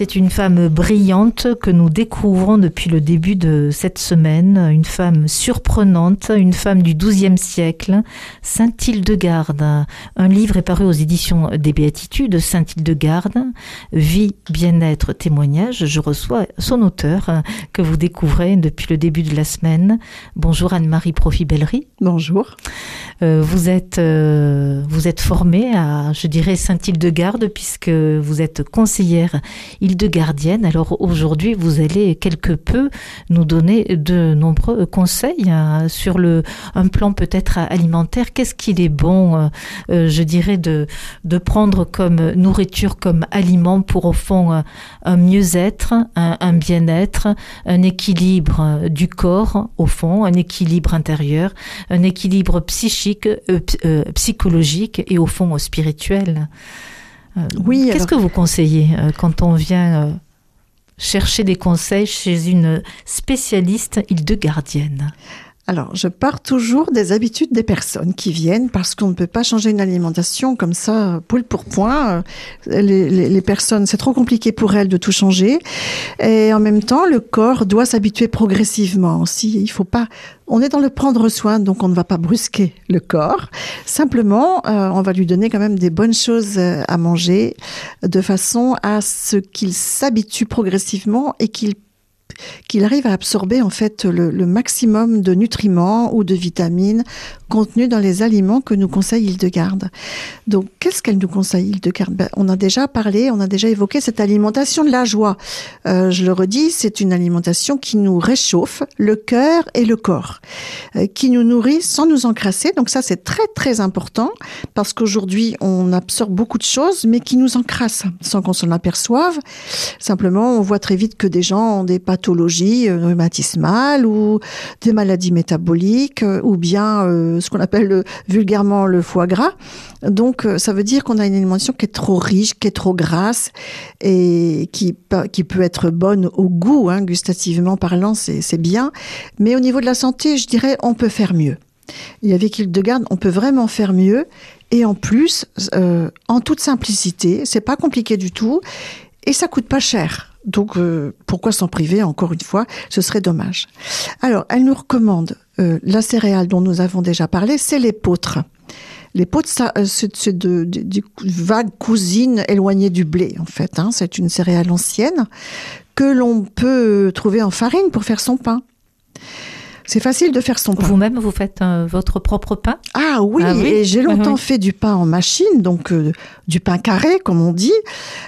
C'est une femme brillante que nous découvrons depuis le début de cette semaine, une femme surprenante, une femme du XIIe siècle, Saint Hildegarde. Un livre est paru aux éditions des Béatitudes, Saint Hildegarde, Vie, bien-être, témoignage. Je reçois son auteur que vous découvrez depuis le début de la semaine. Bonjour Anne-Marie Profibellerie. Bonjour. Euh, vous êtes euh, vous êtes formée à, je dirais, Saint Hildegarde puisque vous êtes conseillère de gardienne. Alors aujourd'hui, vous allez quelque peu nous donner de nombreux conseils hein, sur le un plan peut-être alimentaire. Qu'est-ce qu'il est bon, euh, euh, je dirais, de prendre comme nourriture, comme aliment pour au fond euh, un mieux-être, un, bien-être, un équilibre du corps au fond, un équilibre intérieur, un équilibre psychique, psychologique et au fond spirituel. Euh, oui. Qu'est-ce que vous conseillez euh, quand on vient euh, chercher des conseils chez une spécialiste île-de-gardienne alors, je pars toujours des habitudes des personnes qui viennent parce qu'on ne peut pas changer une alimentation comme ça, poule pour point. Les, personnes, c'est trop compliqué pour elles de tout changer. Et en même temps, le corps doit s'habituer progressivement aussi. Il faut pas, on est dans le prendre soin, donc on ne va pas brusquer le corps. Simplement, euh, on va lui donner quand même des bonnes choses euh, à manger de façon à ce qu'il s'habitue progressivement et qu'il qu'il arrive à absorber en fait le, maximum de nutriments ou de vitamines contenus dans les aliments que nous conseille Hildegarde. Donc, qu'est-ce qu'elle nous conseille Hildegarde? Ben, On a déjà parlé, on a déjà évoqué cette alimentation de la joie. Euh, je le redis, c'est une alimentation qui nous réchauffe le cœur et le corps, euh, qui nous nourrit sans nous encrasser. Donc ça, c'est très très important parce qu'aujourd'hui, on absorbe beaucoup de choses, mais qui nous encrassent sans qu'on s'en aperçoive. Simplement, on voit très vite que des gens ont des pathologies pathologies euh, rhumatismales ou des maladies métaboliques euh, ou bien euh, ce qu'on appelle vulgairement le foie gras. Donc ça veut dire qu'on a une alimentation qui est trop riche, qui est trop grasse et qui, peut être bonne au goût, hein, gustativement parlant, c'est bien. Mais au niveau de la santé, je dirais, on peut faire mieux. Et avec garde on peut vraiment faire mieux. Et en plus, en toute simplicité, c'est pas compliqué du tout et ça coûte pas cher. Donc euh, pourquoi s'en priver encore une fois? Ce serait dommage. Alors, elle nous recommande euh, la céréale dont nous avons déjà parlé, c'est l'épeautre. L'épeautre, euh, c'est de, de, vague cousine éloignée du blé, en fait. Hein. C'est une céréale ancienne que l'on peut trouver en farine pour faire son pain. C'est facile de faire son pain. Vous-même, vous faites votre propre pain? Ah oui, ah et j'ai longtemps fait du pain en machine, donc du pain carré, comme on dit.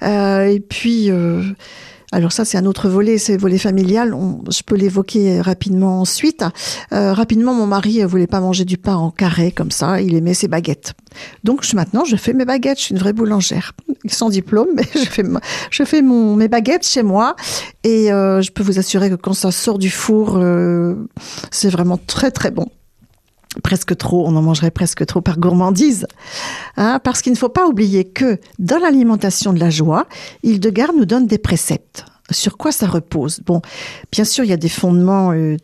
et puis, alors ça, c'est un autre volet, c'est le volet familial. je peux l'évoquer rapidement ensuite. Euh, rapidement, mon mari voulait pas manger du pain en carré comme ça. Il aimait ses baguettes. Donc maintenant, je fais mes baguettes. Je suis une vraie boulangère, sans diplôme, mais je fais, je fais mon, mes baguettes chez moi. Et euh, je peux vous assurer que quand ça sort du four, euh, c'est vraiment très très bon presque trop, on en mangerait presque trop par gourmandise. Hein, parce qu'il ne faut pas oublier que dans l'alimentation de la joie, Hildegarde nous donne des préceptes. Sur quoi ça repose? Bon, bien sûr, il y a des fondements euh,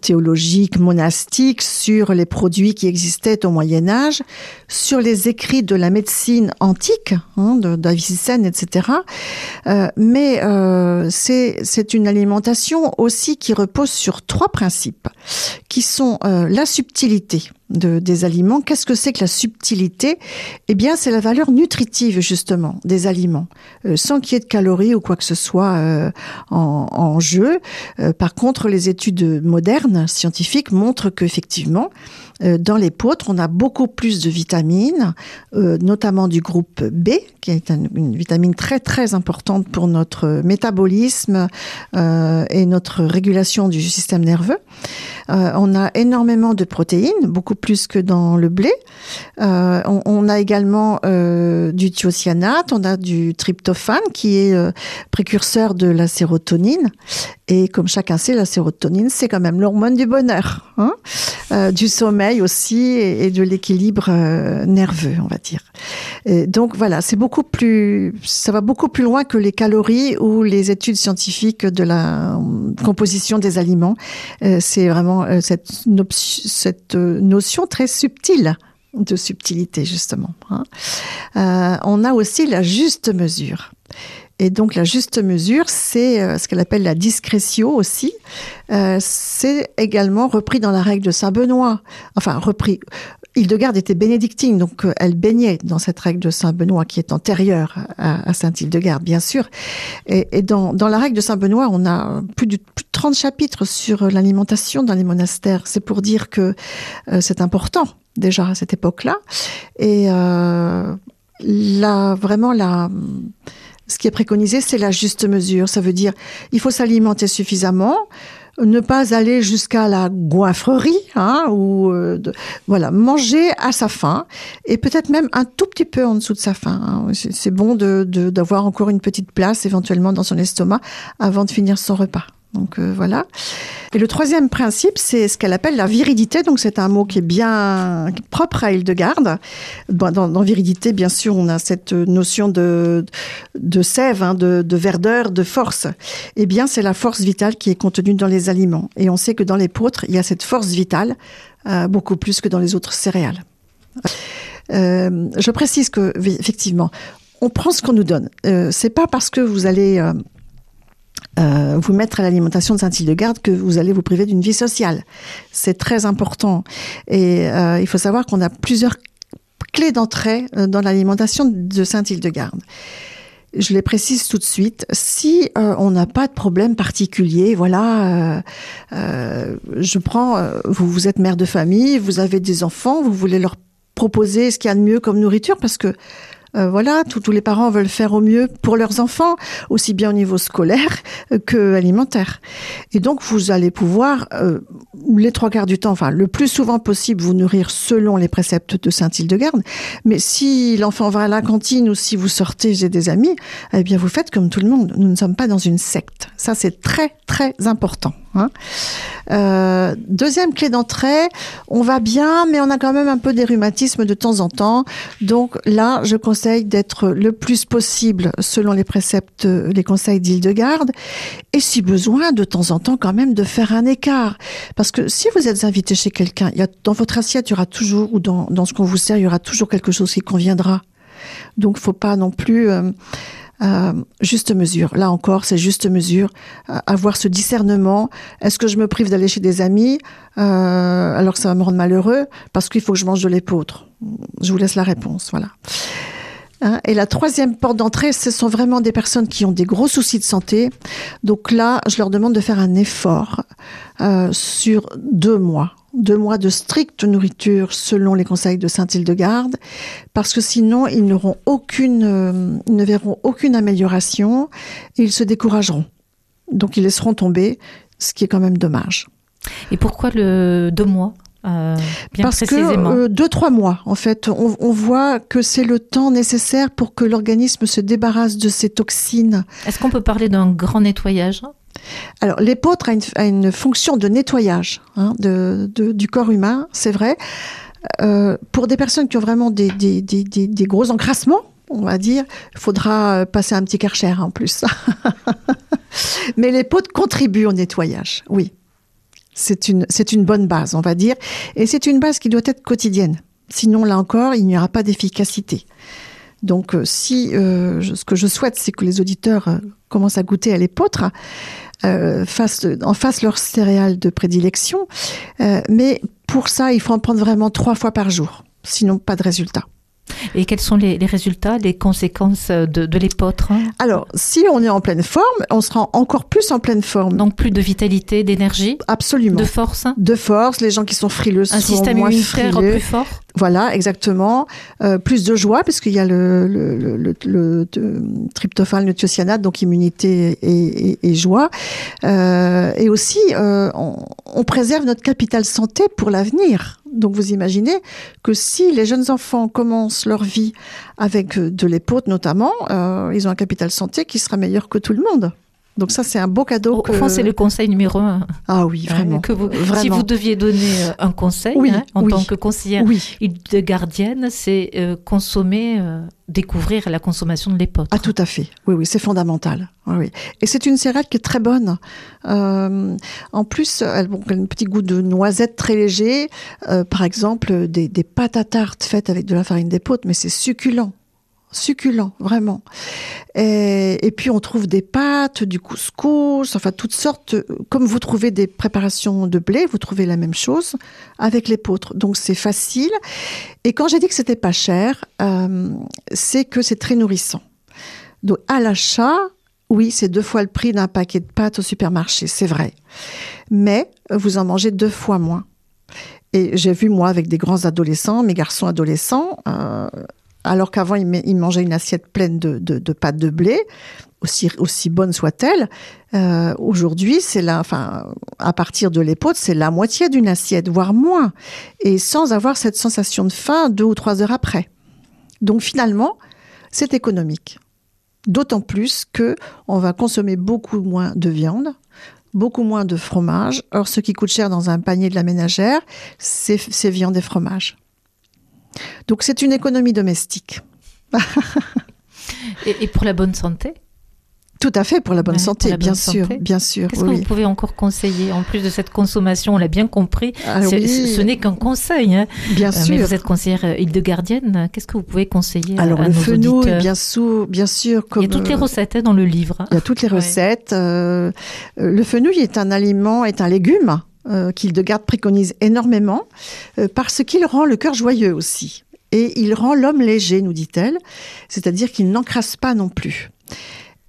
théologiques, monastiques sur les produits qui existaient au Moyen Âge, sur les écrits de la médecine antique, hein, d'Avicenne, etc. Euh, mais euh, c'est une alimentation aussi qui repose sur trois principes, qui sont euh, la subtilité de, des aliments. Qu'est-ce que c'est que la subtilité? Eh bien, c'est la valeur nutritive justement des aliments, euh, sans qu'il y ait de calories ou quoi que ce soit euh, en, jeu. Euh, par contre, les études modernes scientifiques montrent qu'effectivement, dans les poutres, on a beaucoup plus de vitamines, notamment du groupe B, qui est une vitamine très très importante pour notre métabolisme et notre régulation du système nerveux. On a énormément de protéines, beaucoup plus que dans le blé. Euh, on, a également euh, du thiocyanate, on a du tryptophane qui est euh, précurseur de la sérotonine. Et comme chacun sait, la sérotonine, c'est quand même l'hormone du bonheur. Hein euh, du sommeil aussi et, de l'équilibre euh, nerveux, on va dire. Et donc voilà, c'est beaucoup plus, ça va beaucoup plus loin que les calories ou les études scientifiques de la composition des aliments. c'est vraiment cette, cette notion très subtile de subtilité justement. Hein. on a aussi la juste mesure. Et donc la juste mesure, c'est euh, ce qu'elle appelle la discrétion aussi. Euh, c'est également repris dans la règle de Saint Benoît. Enfin, repris. Hildegarde était bénédictine, donc euh, elle baignait dans cette règle de Saint Benoît qui est antérieure à, Saint Hildegarde, bien sûr. Et, dans, la règle de Saint Benoît, on a plus de, plus de 30 chapitres sur l'alimentation dans les monastères. C'est pour dire que c'est important déjà à cette époque-là. Et là, vraiment la ce qui est préconisé, c'est la juste mesure. Ça veut dire, il faut s'alimenter suffisamment, ne pas aller jusqu'à la goinfrerie, hein, ou euh, voilà, manger à sa faim et peut-être même un tout petit peu en dessous de sa faim. Hein. C'est bon de d'avoir encore une petite place éventuellement dans son estomac avant de finir son repas. Donc euh, voilà. Et le troisième principe, c'est ce qu'elle appelle la viridité. Donc c'est un mot qui est bien propre à Hildegarde. Dans, viridité, bien sûr, on a cette notion de, de sève, hein, de, de, verdeur, de force. Eh bien, c'est la force vitale qui est contenue dans les aliments. Et on sait que dans les l'épeautre, il y a cette force vitale euh, beaucoup plus que dans les autres céréales. Euh, je précise que effectivement, on prend ce qu'on nous donne. C'est pas parce que vous allez euh, vous mettre à l'alimentation de Saint-Hildegarde que vous allez vous priver d'une vie sociale. C'est très important. Et euh, il faut savoir qu'on a plusieurs clés d'entrée euh, dans l'alimentation de Saint-Hildegarde. Je les précise tout de suite. Si on n'a pas de problème particulier, voilà, je prends, vous, vous êtes mère de famille, vous avez des enfants, vous voulez leur proposer ce qu'il y a de mieux comme nourriture parce que euh, voilà, tous les parents veulent faire au mieux pour leurs enfants, aussi bien au niveau scolaire que alimentaire. Et donc, vous allez pouvoir, euh, les trois quarts du temps, enfin, le plus souvent possible, vous nourrir selon les préceptes de Saint-Hildegarde. Mais si l'enfant va à la cantine ou si vous sortez, j'ai des amis, eh bien, vous faites comme tout le monde. Nous ne sommes pas dans une secte. Ça, c'est très, très important. Hein. Euh, deuxième clé d'entrée, on va bien, mais on a quand même un peu des rhumatismes de temps en temps. Donc là, je conseille d'être le plus possible selon les préceptes, les conseils d'Île-de-Garde, et si besoin, de temps en temps quand même de faire un écart. Parce que si vous êtes invité chez quelqu'un, dans votre assiette, il y aura toujours, ou dans, dans ce qu'on vous sert, il y aura toujours quelque chose qui conviendra. Donc, faut pas non plus... Euh, euh, juste mesure. Là encore, c'est juste mesure. Euh, avoir ce discernement. Est-ce que je me prive d'aller chez des amis alors que ça va me rendre malheureux parce qu'il faut que je mange de l'épeautre? Je vous laisse la réponse. Voilà. Hein, et la troisième porte d'entrée, ce sont vraiment des personnes qui ont des gros soucis de santé. Donc là, je leur demande de faire un effort sur deux mois deux mois de stricte nourriture selon les conseils de Saint-Hildegarde, parce que sinon ils n'auront aucune, euh, ne verront aucune amélioration et ils se décourageront. Donc ils laisseront tomber, ce qui est quand même dommage. Et pourquoi le deux mois? Euh, Parce que euh, deux trois mois, en fait, on, on voit que c'est le temps nécessaire pour que l'organisme se débarrasse de ces toxines. Est-ce qu'on peut parler d'un grand nettoyage? Alors, l'épeautre a une, fonction de nettoyage hein, du corps humain, c'est vrai. Euh, pour des personnes qui ont vraiment des, gros encrassements, on va dire, il faudra passer un petit karcher en plus. Mais l'épeautre contribue au nettoyage, oui. C'est une, bonne base, on va dire. Et c'est une base qui doit être quotidienne. Sinon, là encore, il n'y aura pas d'efficacité. Donc, euh, si euh, ce que je souhaite, c'est que les auditeurs commencent à goûter à l'épeautre, euh, en face leur céréales de prédilection. Euh, mais pour ça, il faut en prendre vraiment trois fois par jour. Sinon, pas de résultat. Et quels sont les, résultats, les conséquences de, de l'épeautre Alors, si on est en pleine forme, on sera encore plus en pleine forme. Donc plus de vitalité, d'énergie Absolument. De force De force. Les gens qui sont frileux Un système immunitaire plus fort voilà, exactement. Euh, plus de joie, parce qu'il y a le, le, le, le, tryptophane, le thiocyanate, donc immunité et, et, joie. Euh, et aussi, euh, on, on, préserve notre capital santé pour l'avenir. Donc vous imaginez que si les jeunes enfants commencent leur vie avec de l'épaule notamment, euh, ils ont un capital santé qui sera meilleur que tout le monde. Donc ça, c'est un beau cadeau. Au, que... fond, c'est le conseil numéro un. Ah oui, vraiment. Que vous, vraiment. Si vous deviez donner euh, un conseil Oui, hein, en oui. tant que conseillère Oui. de gardienne, c'est euh, consommer, euh, découvrir la consommation de l'époque. Ah tout à fait. Oui, oui, c'est fondamental. Oui. Et c'est une céréale qui est très bonne. Euh, en plus, elle, bon, elle a un petit goût de noisette très léger. Par exemple, des, des pâtes à tarte faites avec de la farine d'épeautre, mais c'est succulent. Succulent, vraiment. Et, puis on trouve des pâtes, du couscous, enfin toutes sortes. Comme vous trouvez des préparations de blé, vous trouvez la même chose avec l'épeautre. Donc c'est facile. Et quand j'ai dit que c'était pas cher, euh, c'est que c'est très nourrissant. Donc à l'achat, oui, c'est deux fois le prix d'un paquet de pâtes au supermarché, c'est vrai. Mais vous en mangez deux fois moins. Et j'ai vu, moi, avec des grands adolescents, mes garçons adolescents, euh, alors qu'avant, ils, mangeaient une assiette pleine de, de, de pâtes de blé, aussi, aussi bonne soit-elle, euh, aujourd'hui, c'est la, enfin, à partir de l'épaule, c'est la moitié d'une assiette, voire moins, et sans avoir cette sensation de faim deux ou trois heures après. Donc finalement, c'est économique. D'autant plus que on va consommer beaucoup moins de viande, beaucoup moins de fromage. Or, ce qui coûte cher dans un panier de la ménagère, c'est viande et fromage. Donc, c'est une économie domestique. et, et, pour la bonne santé? Tout à fait pour la bonne ouais, santé, la bien, bonne sûr, santé. bien sûr. Qu'est-ce oui, que vous pouvez encore conseiller en plus de cette consommation On l'a bien compris. Ah, oui. Ce n'est qu'un conseil. Hein. Bien euh, sûr. Mais vous êtes conseillère Hildegardienne. Qu'est-ce que vous pouvez conseiller Alors à, le nos fenouil, bien sûr, bien sûr. Comme, Il y a toutes les recettes hein, dans le livre. Il y a toutes les recettes. Euh, le fenouil est un aliment, est un légume euh, qu'Hildegarde préconise énormément euh, parce qu'il rend le cœur joyeux aussi. Et il rend l'homme léger, nous dit-elle, c'est-à-dire qu'il n'encrasse pas non plus.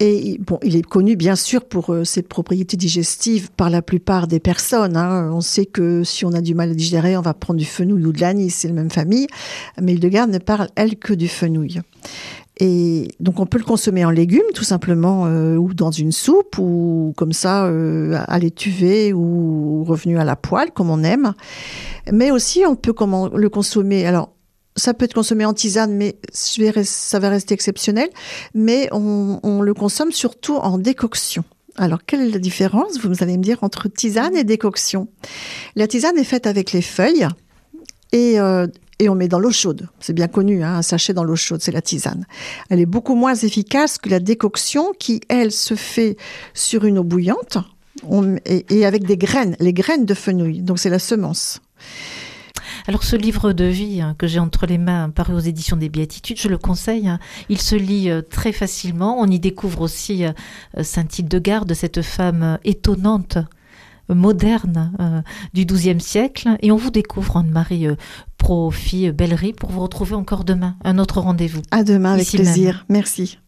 Et bon, il est connu bien sûr pour euh, ses propriétés digestives par la plupart des personnes. Hein. On sait que si on a du mal à digérer, on va prendre du fenouil ou de l'anis, c'est la même famille. Mais Hildegarde ne parle, elle, que du fenouil. Et donc on peut le consommer en légumes, tout simplement, euh, ou dans une soupe, ou comme ça, euh, à l'étuvée, ou revenu à la poêle, comme on aime. Mais aussi, on peut le consommer. Alors, ça peut être consommé en tisane, mais ça va rester exceptionnel. Mais on, on, le consomme surtout en décoction. Alors, quelle est la différence, vous allez me dire, entre tisane et décoction? La tisane est faite avec les feuilles et, euh, et on met dans l'eau chaude. C'est bien connu, hein, un sachet dans l'eau chaude, c'est la tisane. Elle est beaucoup moins efficace que la décoction qui, elle, se fait sur une eau bouillante et, avec des graines, les graines de fenouil. Donc, c'est la semence. Alors ce livre de vie hein, que j'ai entre les mains, paru aux éditions des Béatitudes, je le conseille. Hein. Il se lit euh, très facilement. On y découvre aussi euh, Saint-Hildegarde, cette femme euh, étonnante, moderne euh, du XIIe siècle. Et on vous découvre Anne-Marie euh, Pro-Fille Bellerie pour vous retrouver encore demain. Un autre rendez-vous. À demain avec plaisir. Même. Merci.